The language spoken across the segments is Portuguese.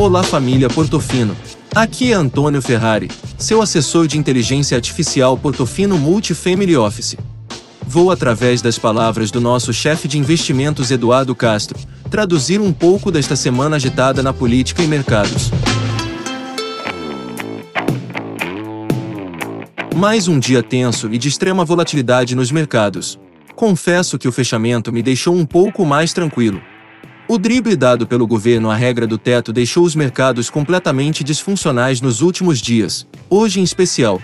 Olá família Portofino. Aqui é Antônio Ferrari, seu assessor de inteligência artificial Portofino Multifamily Office. Vou através das palavras do nosso chefe de investimentos Eduardo Castro, traduzir um pouco desta semana agitada na política e mercados. Mais um dia tenso e de extrema volatilidade nos mercados. Confesso que o fechamento me deixou um pouco mais tranquilo. O drible dado pelo governo à regra do teto deixou os mercados completamente disfuncionais nos últimos dias, hoje em especial.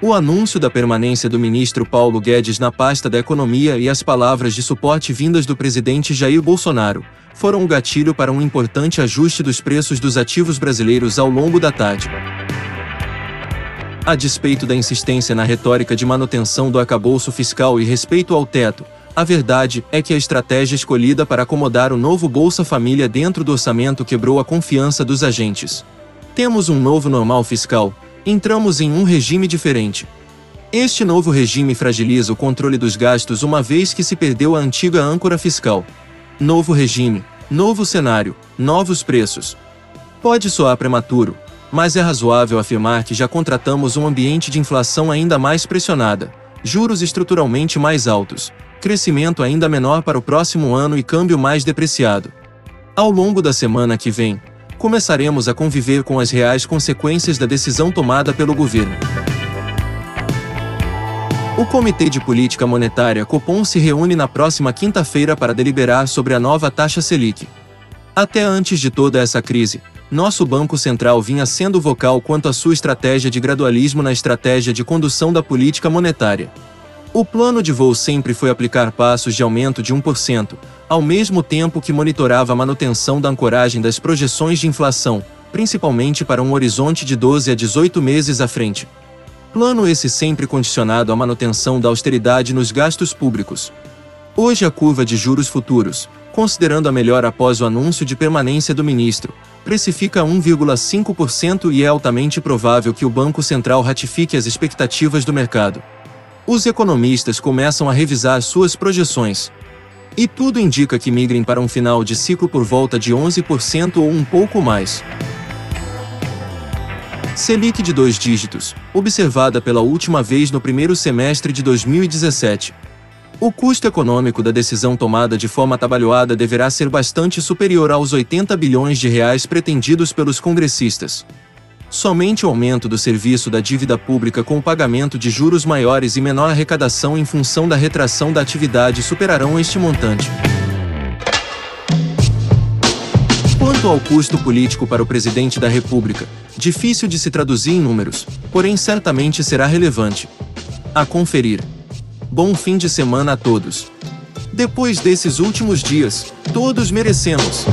O anúncio da permanência do ministro Paulo Guedes na pasta da Economia e as palavras de suporte vindas do presidente Jair Bolsonaro foram um gatilho para um importante ajuste dos preços dos ativos brasileiros ao longo da tarde. A despeito da insistência na retórica de manutenção do acabouço fiscal e respeito ao teto, a verdade é que a estratégia escolhida para acomodar o novo Bolsa Família dentro do orçamento quebrou a confiança dos agentes. Temos um novo normal fiscal, entramos em um regime diferente. Este novo regime fragiliza o controle dos gastos uma vez que se perdeu a antiga âncora fiscal. Novo regime, novo cenário, novos preços. Pode soar prematuro, mas é razoável afirmar que já contratamos um ambiente de inflação ainda mais pressionada, juros estruturalmente mais altos, crescimento ainda menor para o próximo ano e câmbio mais depreciado. Ao longo da semana que vem, começaremos a conviver com as reais consequências da decisão tomada pelo governo. O Comitê de Política Monetária Copom se reúne na próxima quinta-feira para deliberar sobre a nova taxa Selic. Até antes de toda essa crise, nosso Banco Central vinha sendo vocal quanto à sua estratégia de gradualismo na estratégia de condução da política monetária. O plano de voo sempre foi aplicar passos de aumento de 1%, ao mesmo tempo que monitorava a manutenção da ancoragem das projeções de inflação, principalmente para um horizonte de 12 a 18 meses à frente. Plano esse sempre condicionado à manutenção da austeridade nos gastos públicos. Hoje a curva de juros futuros, considerando a melhor após o anúncio de permanência do ministro, precifica 1,5% e é altamente provável que o Banco Central ratifique as expectativas do mercado. Os economistas começam a revisar suas projeções. E tudo indica que migrem para um final de ciclo por volta de 11% ou um pouco mais. Selic de dois dígitos, observada pela última vez no primeiro semestre de 2017. O custo econômico da decisão tomada de forma atabalhoada deverá ser bastante superior aos 80 bilhões de reais pretendidos pelos congressistas. Somente o aumento do serviço da dívida pública com o pagamento de juros maiores e menor arrecadação em função da retração da atividade superarão este montante. Quanto ao custo político para o presidente da República, difícil de se traduzir em números, porém certamente será relevante. A conferir. Bom fim de semana a todos. Depois desses últimos dias, todos merecemos.